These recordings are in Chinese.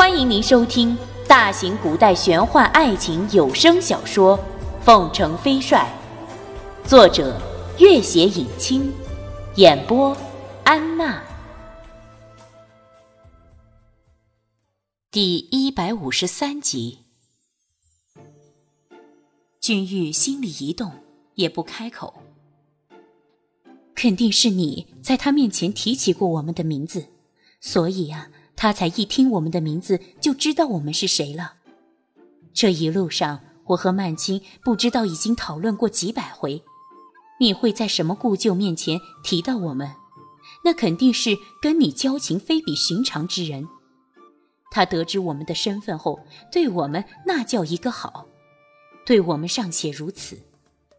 欢迎您收听大型古代玄幻爱情有声小说《凤城飞帅》，作者：月写影清，演播：安娜。第一百五十三集，君玉心里一动，也不开口。肯定是你在他面前提起过我们的名字，所以呀。他才一听我们的名字就知道我们是谁了。这一路上，我和曼青不知道已经讨论过几百回，你会在什么故旧面前提到我们？那肯定是跟你交情非比寻常之人。他得知我们的身份后，对我们那叫一个好，对我们尚且如此，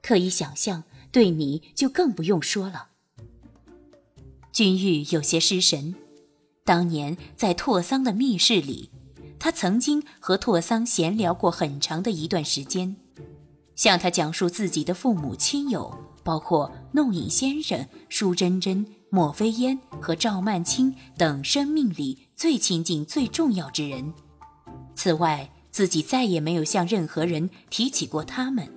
可以想象，对你就更不用说了。君玉有些失神。当年在拓桑的密室里，他曾经和拓桑闲聊过很长的一段时间，向他讲述自己的父母亲友，包括弄影先生、舒珍珍、莫非烟和赵曼青等生命里最亲近、最重要之人。此外，自己再也没有向任何人提起过他们。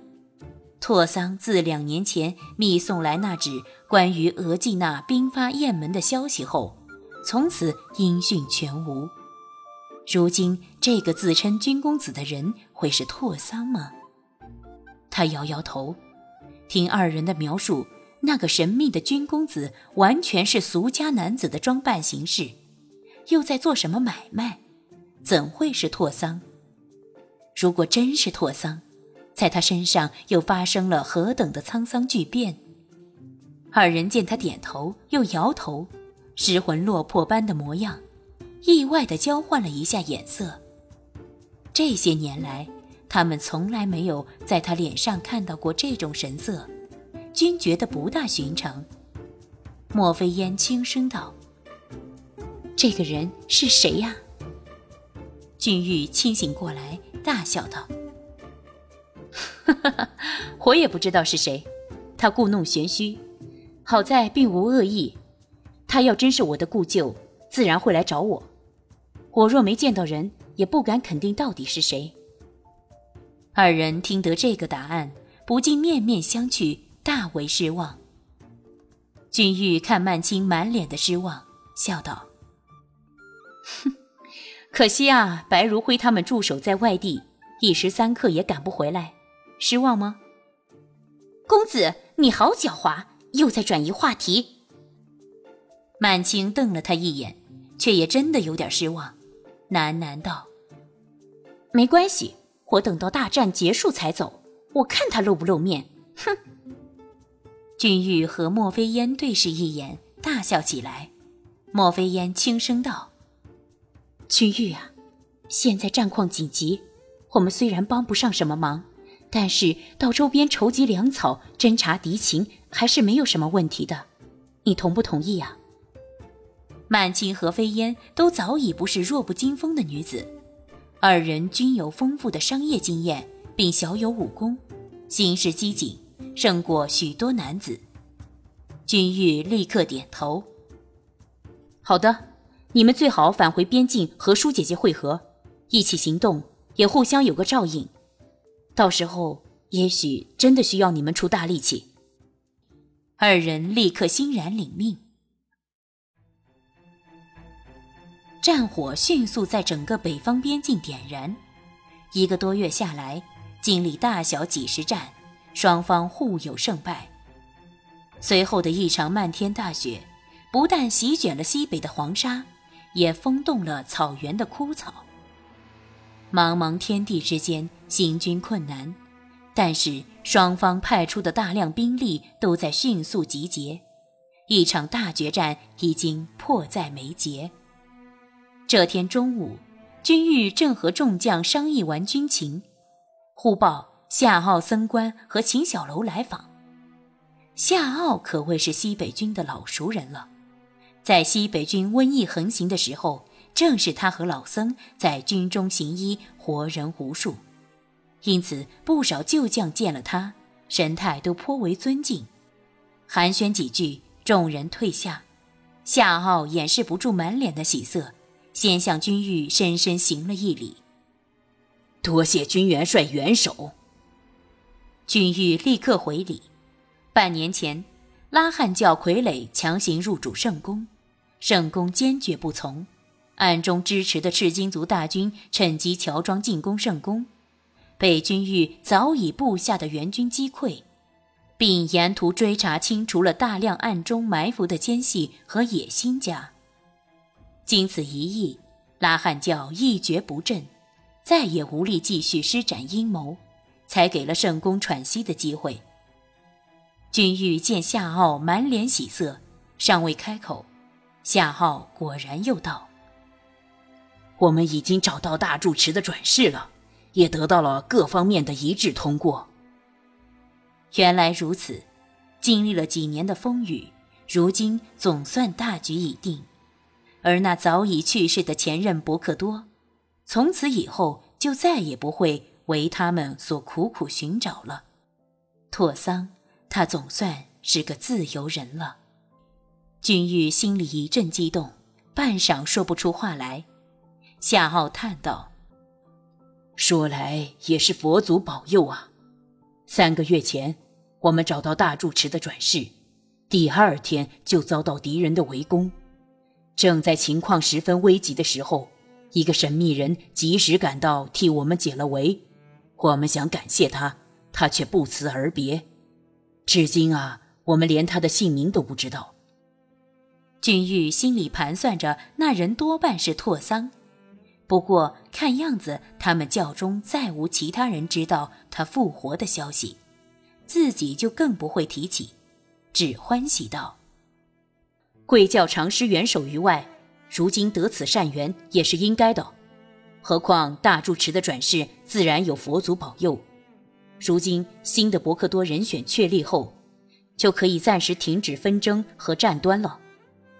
拓桑自两年前密送来那纸关于额济纳兵发雁门的消息后。从此音讯全无。如今这个自称君公子的人会是拓桑吗？他摇摇头。听二人的描述，那个神秘的君公子完全是俗家男子的装扮形式，又在做什么买卖？怎会是拓桑？如果真是拓桑，在他身上又发生了何等的沧桑巨变？二人见他点头又摇头。失魂落魄般的模样，意外的交换了一下眼色。这些年来，他们从来没有在他脸上看到过这种神色，均觉得不大寻常。莫非烟轻声道：“这个人是谁呀？”君玉清醒过来，大笑道：“哈哈哈，我也不知道是谁，他故弄玄虚，好在并无恶意。”他要真是我的故旧，自然会来找我。我若没见到人，也不敢肯定到底是谁。二人听得这个答案，不禁面面相觑，大为失望。君玉看曼青满脸的失望，笑道：“哼，可惜啊，白如辉他们驻守在外地，一时三刻也赶不回来，失望吗？”公子，你好狡猾，又在转移话题。曼青瞪了他一眼，却也真的有点失望，喃喃道：“没关系，我等到大战结束才走，我看他露不露面。”哼。君玉和莫非烟对视一眼，大笑起来。莫非烟轻声道：“君玉啊，现在战况紧急，我们虽然帮不上什么忙，但是到周边筹集粮草、侦察敌情，还是没有什么问题的。你同不同意啊？”曼青和飞烟都早已不是弱不禁风的女子，二人均有丰富的商业经验，并小有武功，行事机警，胜过许多男子。君玉立刻点头：“好的，你们最好返回边境和舒姐姐会合，一起行动，也互相有个照应。到时候也许真的需要你们出大力气。”二人立刻欣然领命。战火迅速在整个北方边境点燃，一个多月下来，经历大小几十战，双方互有胜败。随后的一场漫天大雪，不但席卷了西北的黄沙，也封冻了草原的枯草。茫茫天地之间，行军困难，但是双方派出的大量兵力都在迅速集结，一场大决战已经迫在眉睫。这天中午，君玉正和众将商议完军情，忽报夏奥僧官和秦小楼来访。夏奥可谓是西北军的老熟人了，在西北军瘟疫横行的时候，正是他和老僧在军中行医，活人无数，因此不少旧将见了他，神态都颇为尊敬。寒暄几句，众人退下，夏奥掩饰不住满脸的喜色。先向君玉深深行了一礼，多谢军元帅援手。君玉立刻回礼。半年前，拉汉教傀儡强行入主圣宫，圣宫坚决不从，暗中支持的赤金族大军趁机乔装进攻圣宫，被君玉早已布下的援军击溃，并沿途追查清除了大量暗中埋伏的奸细和野心家。经此一役，拉汉教一蹶不振，再也无力继续施展阴谋，才给了圣公喘息的机会。君玉见夏傲满脸喜色，尚未开口，夏傲果然又道：“我们已经找到大住持的转世了，也得到了各方面的一致通过。”原来如此，经历了几年的风雨，如今总算大局已定。而那早已去世的前任伯克多，从此以后就再也不会为他们所苦苦寻找了。拓桑，他总算是个自由人了。君玉心里一阵激动，半晌说不出话来。夏傲叹道：“说来也是佛祖保佑啊！三个月前，我们找到大住持的转世，第二天就遭到敌人的围攻。”正在情况十分危急的时候，一个神秘人及时赶到，替我们解了围。我们想感谢他，他却不辞而别。至今啊，我们连他的姓名都不知道。君玉心里盘算着，那人多半是拓桑。不过看样子，他们教中再无其他人知道他复活的消息，自己就更不会提起，只欢喜道。贵教常施援手于外，如今得此善缘也是应该的。何况大住持的转世自然有佛祖保佑。如今新的伯克多人选确立后，就可以暂时停止纷争和战端了，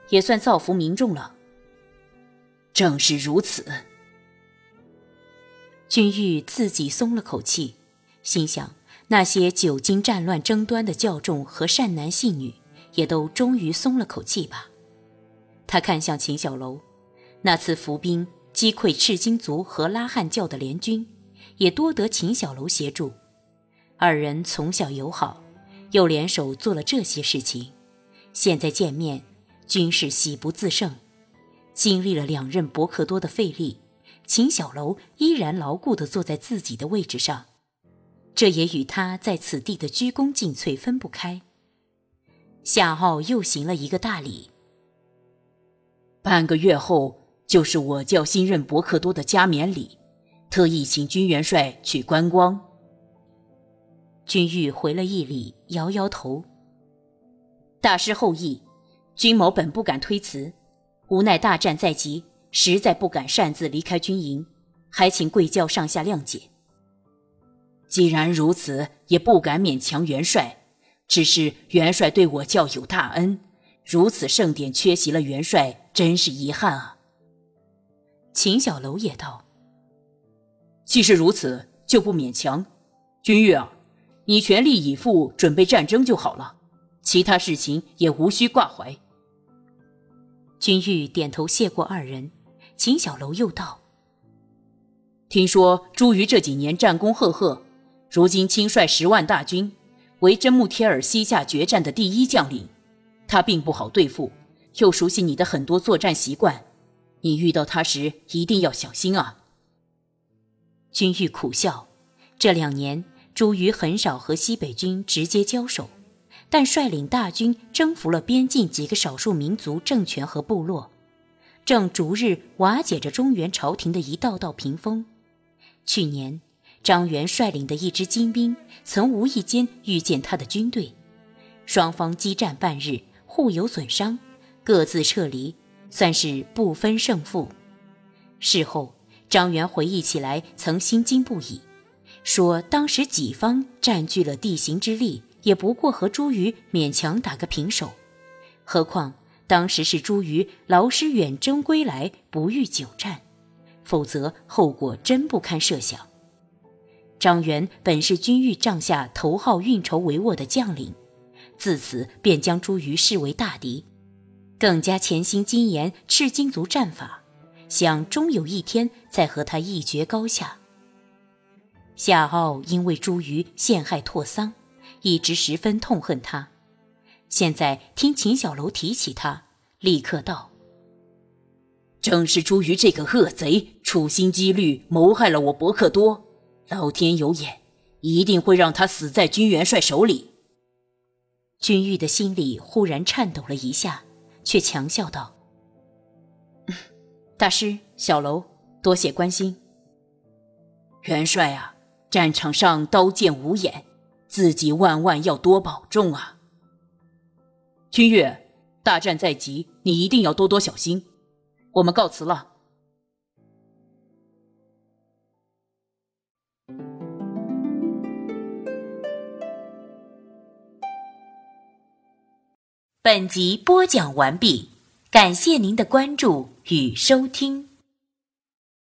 也算造福民众了。正是如此。君玉自己松了口气，心想那些久经战乱争端的教众和善男信女。也都终于松了口气吧。他看向秦小楼，那次伏兵击溃赤金族和拉汉教的联军，也多得秦小楼协助。二人从小友好，又联手做了这些事情，现在见面，均是喜不自胜。经历了两任伯克多的费力，秦小楼依然牢固地坐在自己的位置上，这也与他在此地的鞠躬尽瘁分不开。夏傲又行了一个大礼。半个月后就是我教新任伯克多的加冕礼，特意请军元帅去观光。君玉回了一礼，摇摇头。大师厚意，君某本不敢推辞，无奈大战在即，实在不敢擅自离开军营，还请贵教上下谅解。既然如此，也不敢勉强元帅。只是元帅对我教有大恩，如此盛典缺席了元帅，真是遗憾啊。秦小楼也道：“既是如此，就不勉强。君玉啊，你全力以赴准备战争就好了，其他事情也无需挂怀。”君玉点头谢过二人。秦小楼又道：“听说朱瑜这几年战功赫赫，如今亲率十万大军。”为真木贴尔西夏决战的第一将领，他并不好对付，又熟悉你的很多作战习惯，你遇到他时一定要小心啊。君玉苦笑，这两年朱瑜很少和西北军直接交手，但率领大军征服了边境几个少数民族政权和部落，正逐日瓦解着中原朝廷的一道道屏风。去年。张元率领的一支精兵曾无意间遇见他的军队，双方激战半日，互有损伤，各自撤离，算是不分胜负。事后，张元回忆起来，曾心惊不已，说当时己方占据了地形之力，也不过和朱瑜勉强打个平手，何况当时是朱瑜劳师远征归来，不遇久战，否则后果真不堪设想。张元本是军玉帐下头号运筹帷幄的将领，自此便将朱瑜视为大敌，更加潜心精研赤金族战法，想终有一天再和他一决高下。夏傲因为朱瑜陷害拓桑，一直十分痛恨他。现在听秦小楼提起他，立刻道：“正是朱瑜这个恶贼，处心积虑谋害了我伯克多。老天有眼，一定会让他死在军元帅手里。”君玉的心里忽然颤抖了一下，却强笑道：“大师，小楼，多谢关心。元帅啊！”战场上刀剑无眼，自己万万要多保重啊！君越，大战在即，你一定要多多小心。我们告辞了。本集播讲完毕，感谢您的关注与收听。